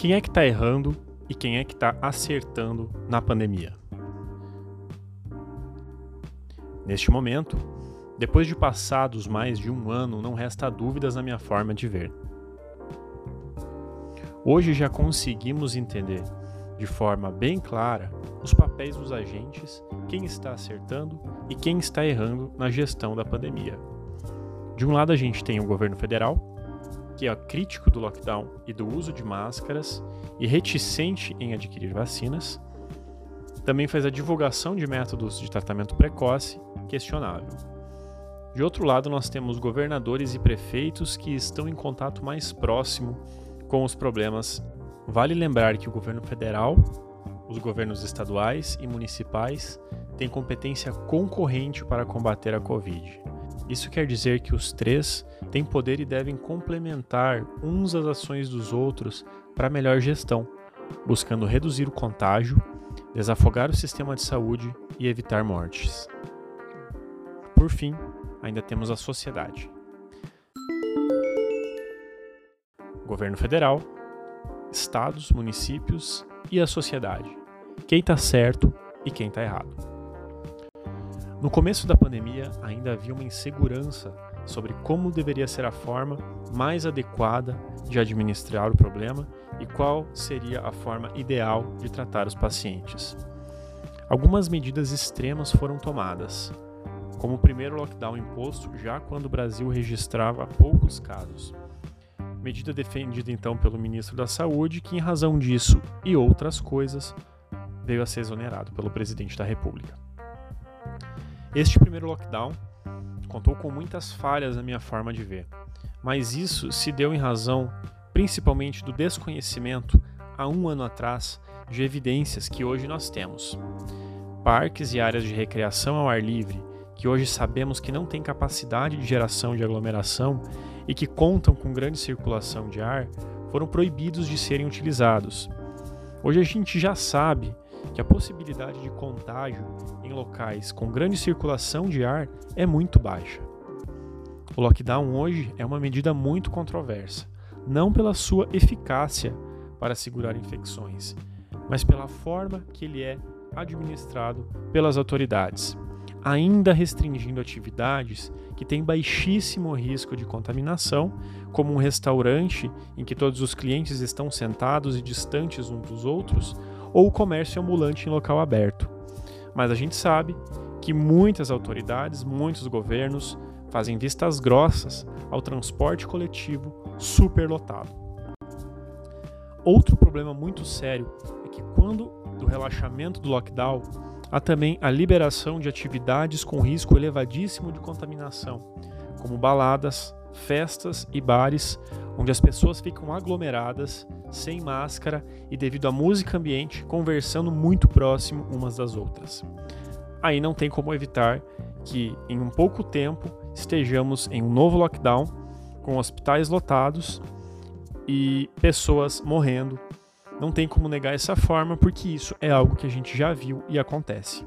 Quem é que está errando e quem é que está acertando na pandemia? Neste momento, depois de passados mais de um ano, não resta dúvidas na minha forma de ver. Hoje já conseguimos entender de forma bem clara os papéis dos agentes, quem está acertando e quem está errando na gestão da pandemia. De um lado, a gente tem o governo federal, que é crítico do lockdown e do uso de máscaras e reticente em adquirir vacinas. Também faz a divulgação de métodos de tratamento precoce questionável. De outro lado, nós temos governadores e prefeitos que estão em contato mais próximo com os problemas. Vale lembrar que o governo federal, os governos estaduais e municipais têm competência concorrente para combater a Covid. Isso quer dizer que os três têm poder e devem complementar uns as ações dos outros para melhor gestão, buscando reduzir o contágio, desafogar o sistema de saúde e evitar mortes. Por fim, ainda temos a sociedade. Governo federal, estados, municípios e a sociedade. Quem está certo e quem está errado. No começo da pandemia, ainda havia uma insegurança sobre como deveria ser a forma mais adequada de administrar o problema e qual seria a forma ideal de tratar os pacientes. Algumas medidas extremas foram tomadas, como o primeiro lockdown imposto já quando o Brasil registrava poucos casos. Medida defendida então pelo ministro da Saúde, que, em razão disso e outras coisas, veio a ser exonerado pelo presidente da República. Este primeiro lockdown contou com muitas falhas na minha forma de ver, mas isso se deu em razão principalmente do desconhecimento há um ano atrás de evidências que hoje nós temos. Parques e áreas de recreação ao ar livre, que hoje sabemos que não têm capacidade de geração de aglomeração e que contam com grande circulação de ar, foram proibidos de serem utilizados. Hoje a gente já sabe que a possibilidade de contágio em locais com grande circulação de ar é muito baixa. O lockdown hoje é uma medida muito controversa, não pela sua eficácia para segurar infecções, mas pela forma que ele é administrado pelas autoridades, ainda restringindo atividades que têm baixíssimo risco de contaminação, como um restaurante em que todos os clientes estão sentados e distantes uns dos outros, ou comércio ambulante em local aberto. Mas a gente sabe que muitas autoridades, muitos governos fazem vistas grossas ao transporte coletivo superlotado. Outro problema muito sério é que quando do relaxamento do lockdown, há também a liberação de atividades com risco elevadíssimo de contaminação, como baladas, festas e bares, onde as pessoas ficam aglomeradas, sem máscara e devido à música ambiente, conversando muito próximo umas das outras. Aí não tem como evitar que em um pouco tempo estejamos em um novo lockdown, com hospitais lotados e pessoas morrendo. Não tem como negar essa forma, porque isso é algo que a gente já viu e acontece.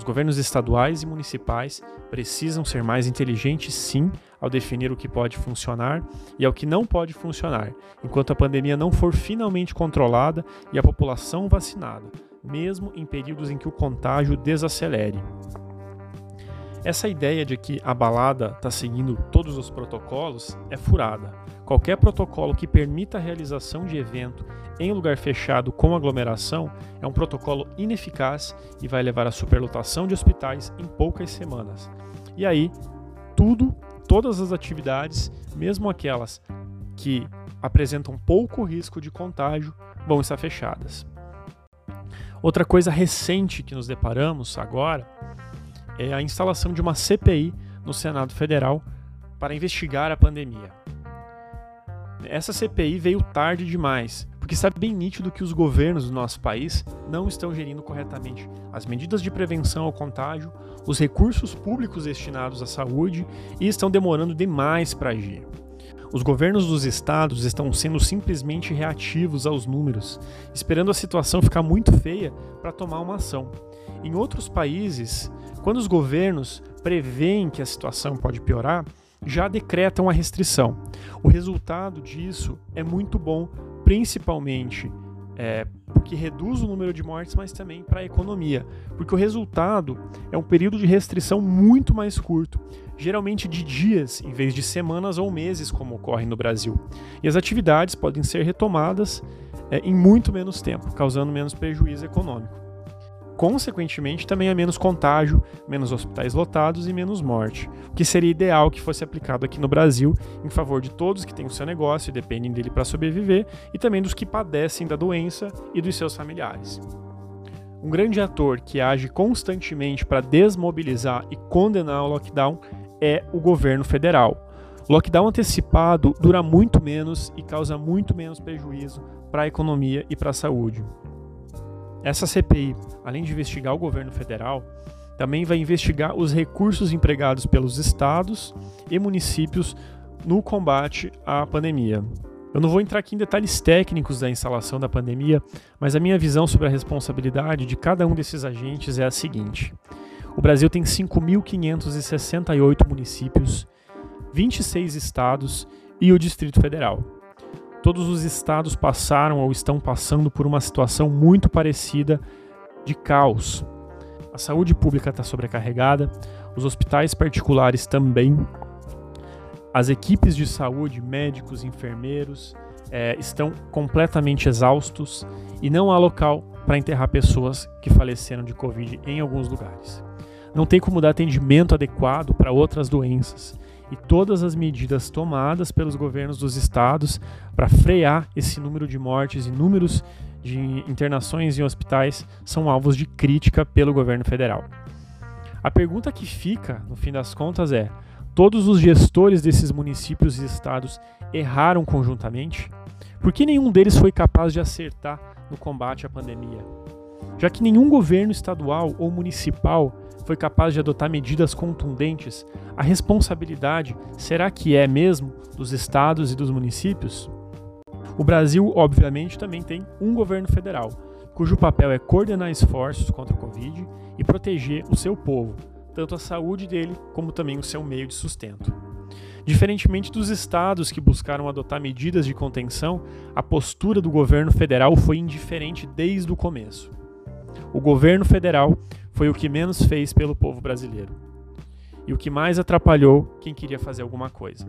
Os governos estaduais e municipais precisam ser mais inteligentes, sim, ao definir o que pode funcionar e ao que não pode funcionar, enquanto a pandemia não for finalmente controlada e a população vacinada, mesmo em períodos em que o contágio desacelere. Essa ideia de que a balada está seguindo todos os protocolos é furada. Qualquer protocolo que permita a realização de evento em lugar fechado com aglomeração é um protocolo ineficaz e vai levar à superlotação de hospitais em poucas semanas. E aí, tudo todas as atividades, mesmo aquelas que apresentam pouco risco de contágio, vão estar fechadas. Outra coisa recente que nos deparamos agora é a instalação de uma CPI no Senado Federal para investigar a pandemia. Essa CPI veio tarde demais porque está bem nítido que os governos do nosso país não estão gerindo corretamente as medidas de prevenção ao contágio, os recursos públicos destinados à saúde e estão demorando demais para agir. Os governos dos estados estão sendo simplesmente reativos aos números, esperando a situação ficar muito feia para tomar uma ação. Em outros países, quando os governos preveem que a situação pode piorar, já decretam a restrição. O resultado disso é muito bom principalmente é, porque reduz o número de mortes, mas também para a economia, porque o resultado é um período de restrição muito mais curto, geralmente de dias em vez de semanas ou meses, como ocorre no Brasil. E as atividades podem ser retomadas é, em muito menos tempo, causando menos prejuízo econômico. Consequentemente, também há menos contágio, menos hospitais lotados e menos morte, o que seria ideal que fosse aplicado aqui no Brasil em favor de todos que têm o seu negócio e dependem dele para sobreviver e também dos que padecem da doença e dos seus familiares. Um grande ator que age constantemente para desmobilizar e condenar o lockdown é o governo federal. Lockdown antecipado dura muito menos e causa muito menos prejuízo para a economia e para a saúde. Essa CPI, além de investigar o governo federal, também vai investigar os recursos empregados pelos estados e municípios no combate à pandemia. Eu não vou entrar aqui em detalhes técnicos da instalação da pandemia, mas a minha visão sobre a responsabilidade de cada um desses agentes é a seguinte: o Brasil tem 5.568 municípios, 26 estados e o Distrito Federal. Todos os estados passaram ou estão passando por uma situação muito parecida de caos. A saúde pública está sobrecarregada, os hospitais particulares também, as equipes de saúde, médicos, enfermeiros, é, estão completamente exaustos e não há local para enterrar pessoas que faleceram de Covid em alguns lugares. Não tem como dar atendimento adequado para outras doenças e todas as medidas tomadas pelos governos dos estados para frear esse número de mortes e números de internações em hospitais são alvos de crítica pelo governo federal. A pergunta que fica, no fim das contas, é: todos os gestores desses municípios e estados erraram conjuntamente? Por que nenhum deles foi capaz de acertar no combate à pandemia? Já que nenhum governo estadual ou municipal foi capaz de adotar medidas contundentes, a responsabilidade será que é mesmo dos estados e dos municípios? O Brasil, obviamente, também tem um governo federal, cujo papel é coordenar esforços contra o Covid e proteger o seu povo, tanto a saúde dele como também o seu meio de sustento. Diferentemente dos estados que buscaram adotar medidas de contenção, a postura do governo federal foi indiferente desde o começo. O governo federal foi o que menos fez pelo povo brasileiro e o que mais atrapalhou quem queria fazer alguma coisa.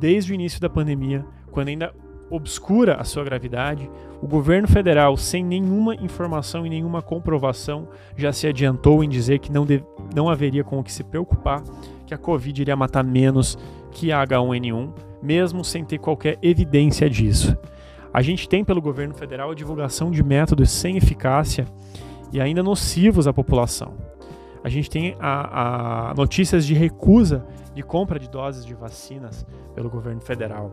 Desde o início da pandemia, quando ainda obscura a sua gravidade, o governo federal, sem nenhuma informação e nenhuma comprovação, já se adiantou em dizer que não, deve, não haveria com o que se preocupar, que a Covid iria matar menos que a H1N1, mesmo sem ter qualquer evidência disso. A gente tem pelo governo federal a divulgação de métodos sem eficácia e ainda nocivos à população. A gente tem a, a notícias de recusa de compra de doses de vacinas pelo governo federal.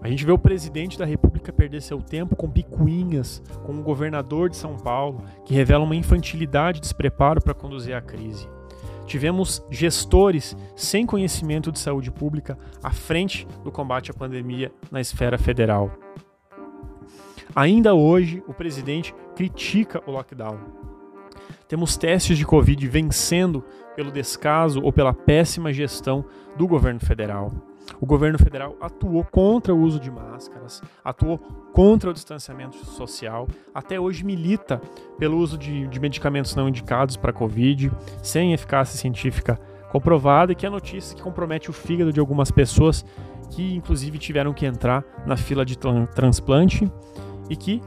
A gente vê o presidente da República perder seu tempo com picuinhas com o governador de São Paulo, que revela uma infantilidade e despreparo para conduzir a crise. Tivemos gestores sem conhecimento de saúde pública à frente do combate à pandemia na esfera federal. Ainda hoje, o presidente critica o lockdown. Temos testes de Covid vencendo pelo descaso ou pela péssima gestão do governo federal. O governo federal atuou contra o uso de máscaras, atuou contra o distanciamento social, até hoje milita pelo uso de, de medicamentos não indicados para Covid, sem eficácia científica comprovada, e que é notícia que compromete o fígado de algumas pessoas que, inclusive, tiveram que entrar na fila de transplante e que,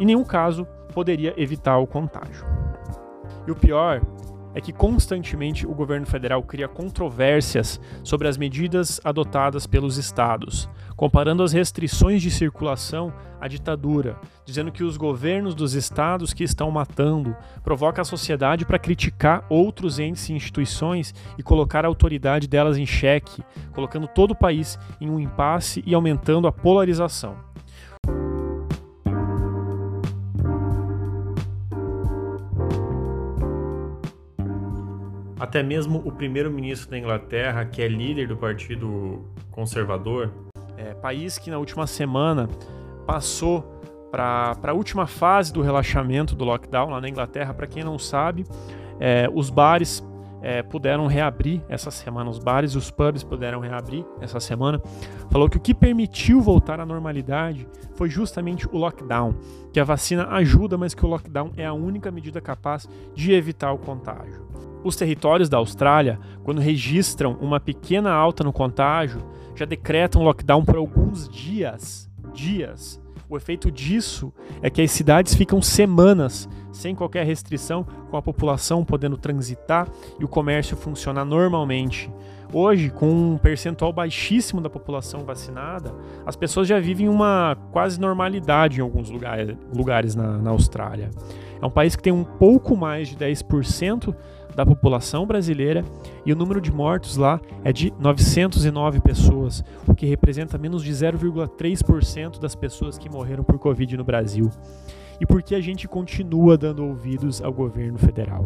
em nenhum caso, poderia evitar o contágio. E o pior é que constantemente o governo federal cria controvérsias sobre as medidas adotadas pelos estados, comparando as restrições de circulação à ditadura, dizendo que os governos dos estados que estão matando provocam a sociedade para criticar outros entes e instituições e colocar a autoridade delas em xeque, colocando todo o país em um impasse e aumentando a polarização. Até mesmo o primeiro-ministro da Inglaterra, que é líder do Partido Conservador, é, país que na última semana passou para a última fase do relaxamento do lockdown lá na Inglaterra. Para quem não sabe, é, os bares é, puderam reabrir essa semana, os bares e os pubs puderam reabrir essa semana, falou que o que permitiu voltar à normalidade foi justamente o lockdown, que a vacina ajuda, mas que o lockdown é a única medida capaz de evitar o contágio. Os territórios da Austrália, quando registram uma pequena alta no contágio, já decretam lockdown por alguns dias. Dias. O efeito disso é que as cidades ficam semanas sem qualquer restrição, com a população podendo transitar e o comércio funcionar normalmente. Hoje, com um percentual baixíssimo da população vacinada, as pessoas já vivem uma quase normalidade em alguns lugares, lugares na, na Austrália. É um país que tem um pouco mais de 10% da população brasileira e o número de mortos lá é de 909 pessoas, o que representa menos de 0,3% das pessoas que morreram por Covid no Brasil. E por que a gente continua dando ouvidos ao governo federal?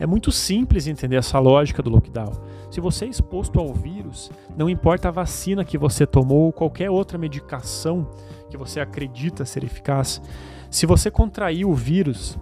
É muito simples entender essa lógica do lockdown. Se você é exposto ao vírus, não importa a vacina que você tomou ou qualquer outra medicação que você acredita ser eficaz, se você contrair o vírus,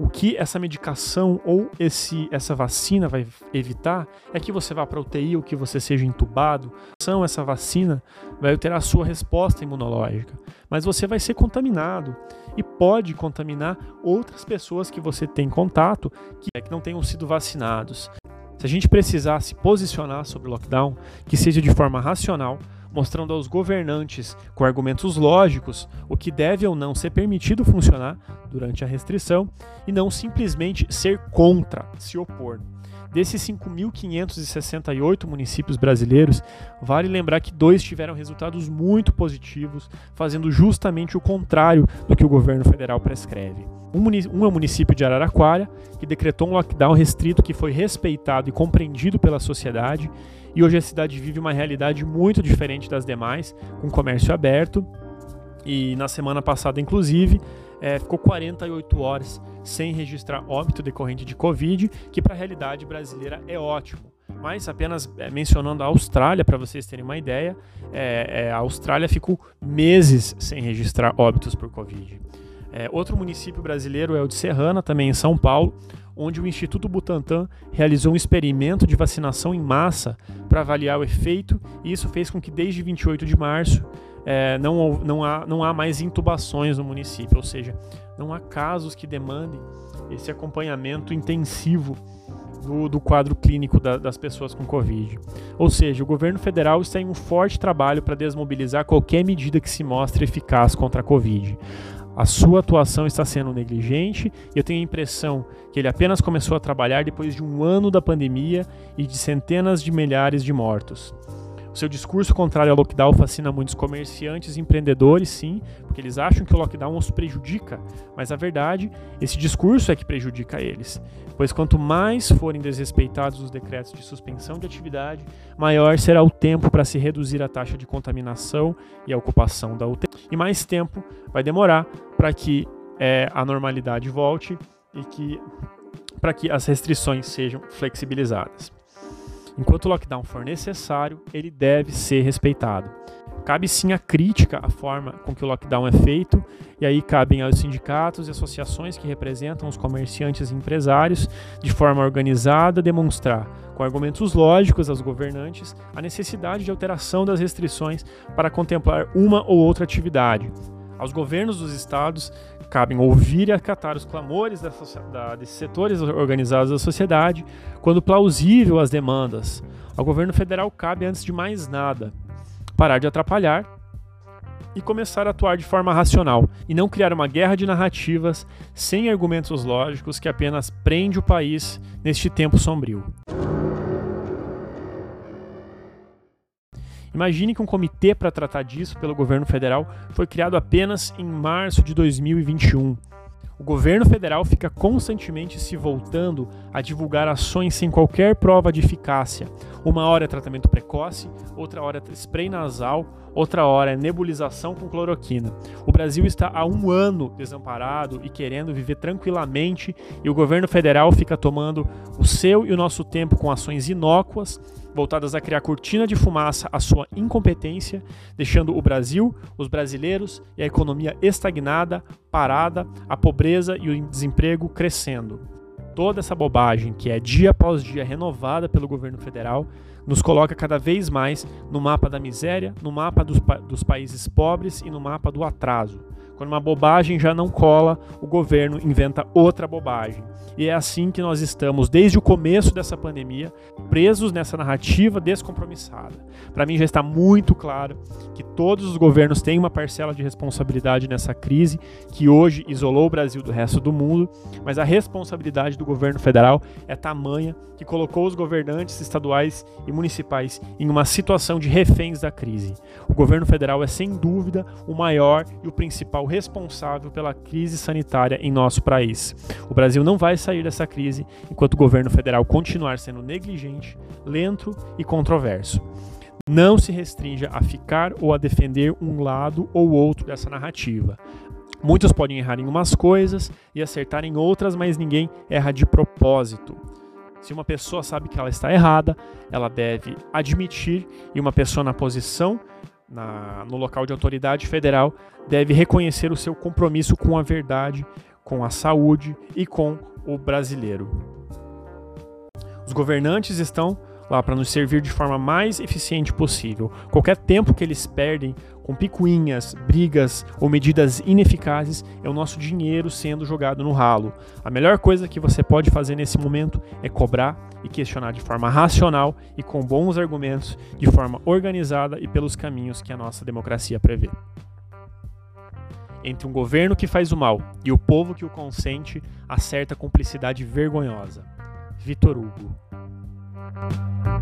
o que essa medicação ou esse, essa vacina vai evitar é que você vá para UTI ou que você seja entubado. São essa vacina vai ter a sua resposta imunológica, mas você vai ser contaminado e pode contaminar outras pessoas que você tem contato que, é, que não tenham sido vacinados. Se a gente precisar se posicionar sobre o lockdown, que seja de forma racional, mostrando aos governantes, com argumentos lógicos, o que deve ou não ser permitido funcionar durante a restrição e não simplesmente ser contra, se opor. Desses 5.568 municípios brasileiros, vale lembrar que dois tiveram resultados muito positivos, fazendo justamente o contrário do que o governo federal prescreve. Um é o município de Araraquara, que decretou um lockdown restrito que foi respeitado e compreendido pela sociedade, e hoje a cidade vive uma realidade muito diferente das demais, com comércio aberto. E na semana passada, inclusive, é, ficou 48 horas sem registrar óbito decorrente de Covid, que para a realidade brasileira é ótimo. Mas apenas é, mencionando a Austrália, para vocês terem uma ideia, é, é, a Austrália ficou meses sem registrar óbitos por Covid. É, outro município brasileiro é o de Serrana, também em São Paulo, onde o Instituto Butantan realizou um experimento de vacinação em massa para avaliar o efeito, e isso fez com que desde 28 de março é, não, não, há, não há mais intubações no município, ou seja, não há casos que demandem esse acompanhamento intensivo do, do quadro clínico da, das pessoas com Covid. Ou seja, o governo federal está em um forte trabalho para desmobilizar qualquer medida que se mostre eficaz contra a Covid. A sua atuação está sendo negligente e eu tenho a impressão que ele apenas começou a trabalhar depois de um ano da pandemia e de centenas de milhares de mortos. O seu discurso contrário ao lockdown fascina muitos comerciantes e empreendedores, sim, porque eles acham que o lockdown os prejudica, mas a verdade, esse discurso é que prejudica eles. Pois quanto mais forem desrespeitados os decretos de suspensão de atividade, maior será o tempo para se reduzir a taxa de contaminação e a ocupação da UTI. E mais tempo vai demorar para que é, a normalidade volte e que para que as restrições sejam flexibilizadas. Enquanto o lockdown for necessário, ele deve ser respeitado. Cabe sim a crítica à forma com que o lockdown é feito, e aí cabem aos sindicatos e associações que representam os comerciantes e empresários, de forma organizada, demonstrar, com argumentos lógicos aos governantes, a necessidade de alteração das restrições para contemplar uma ou outra atividade. Aos governos dos estados cabem ouvir e acatar os clamores desses setores organizados da sociedade, quando plausível as demandas. Ao governo federal cabe, antes de mais nada, parar de atrapalhar e começar a atuar de forma racional e não criar uma guerra de narrativas sem argumentos lógicos que apenas prende o país neste tempo sombrio. Imagine que um comitê para tratar disso pelo governo federal foi criado apenas em março de 2021. O governo federal fica constantemente se voltando a divulgar ações sem qualquer prova de eficácia. Uma hora é tratamento precoce, outra hora é spray nasal, outra hora é nebulização com cloroquina. O Brasil está há um ano desamparado e querendo viver tranquilamente, e o governo federal fica tomando o seu e o nosso tempo com ações inócuas voltadas a criar cortina de fumaça à sua incompetência, deixando o Brasil, os brasileiros e a economia estagnada, parada, a pobreza e o desemprego crescendo. Toda essa bobagem que é dia após dia renovada pelo governo federal nos coloca cada vez mais no mapa da miséria, no mapa dos, pa dos países pobres e no mapa do atraso. Quando uma bobagem já não cola, o governo inventa outra bobagem. E é assim que nós estamos, desde o começo dessa pandemia, presos nessa narrativa descompromissada. Para mim já está muito claro que todos os governos têm uma parcela de responsabilidade nessa crise que hoje isolou o Brasil do resto do mundo, mas a responsabilidade do governo federal é tamanha que colocou os governantes estaduais e municipais em uma situação de reféns da crise. O governo federal é sem dúvida o maior e o principal responsável pela crise sanitária em nosso país. O Brasil não vai sair dessa crise enquanto o governo federal continuar sendo negligente, lento e controverso. Não se restrinja a ficar ou a defender um lado ou outro dessa narrativa. Muitos podem errar em umas coisas e acertar em outras, mas ninguém erra de propósito. Se uma pessoa sabe que ela está errada, ela deve admitir, e uma pessoa na posição, na, no local de autoridade federal, deve reconhecer o seu compromisso com a verdade, com a saúde e com o brasileiro. Os governantes estão lá para nos servir de forma mais eficiente possível. Qualquer tempo que eles perdem com picuinhas, brigas ou medidas ineficazes é o nosso dinheiro sendo jogado no ralo. A melhor coisa que você pode fazer nesse momento é cobrar e questionar de forma racional e com bons argumentos, de forma organizada e pelos caminhos que a nossa democracia prevê entre um governo que faz o mal e o povo que o consente, há certa cumplicidade vergonhosa. Vitor Hugo. Música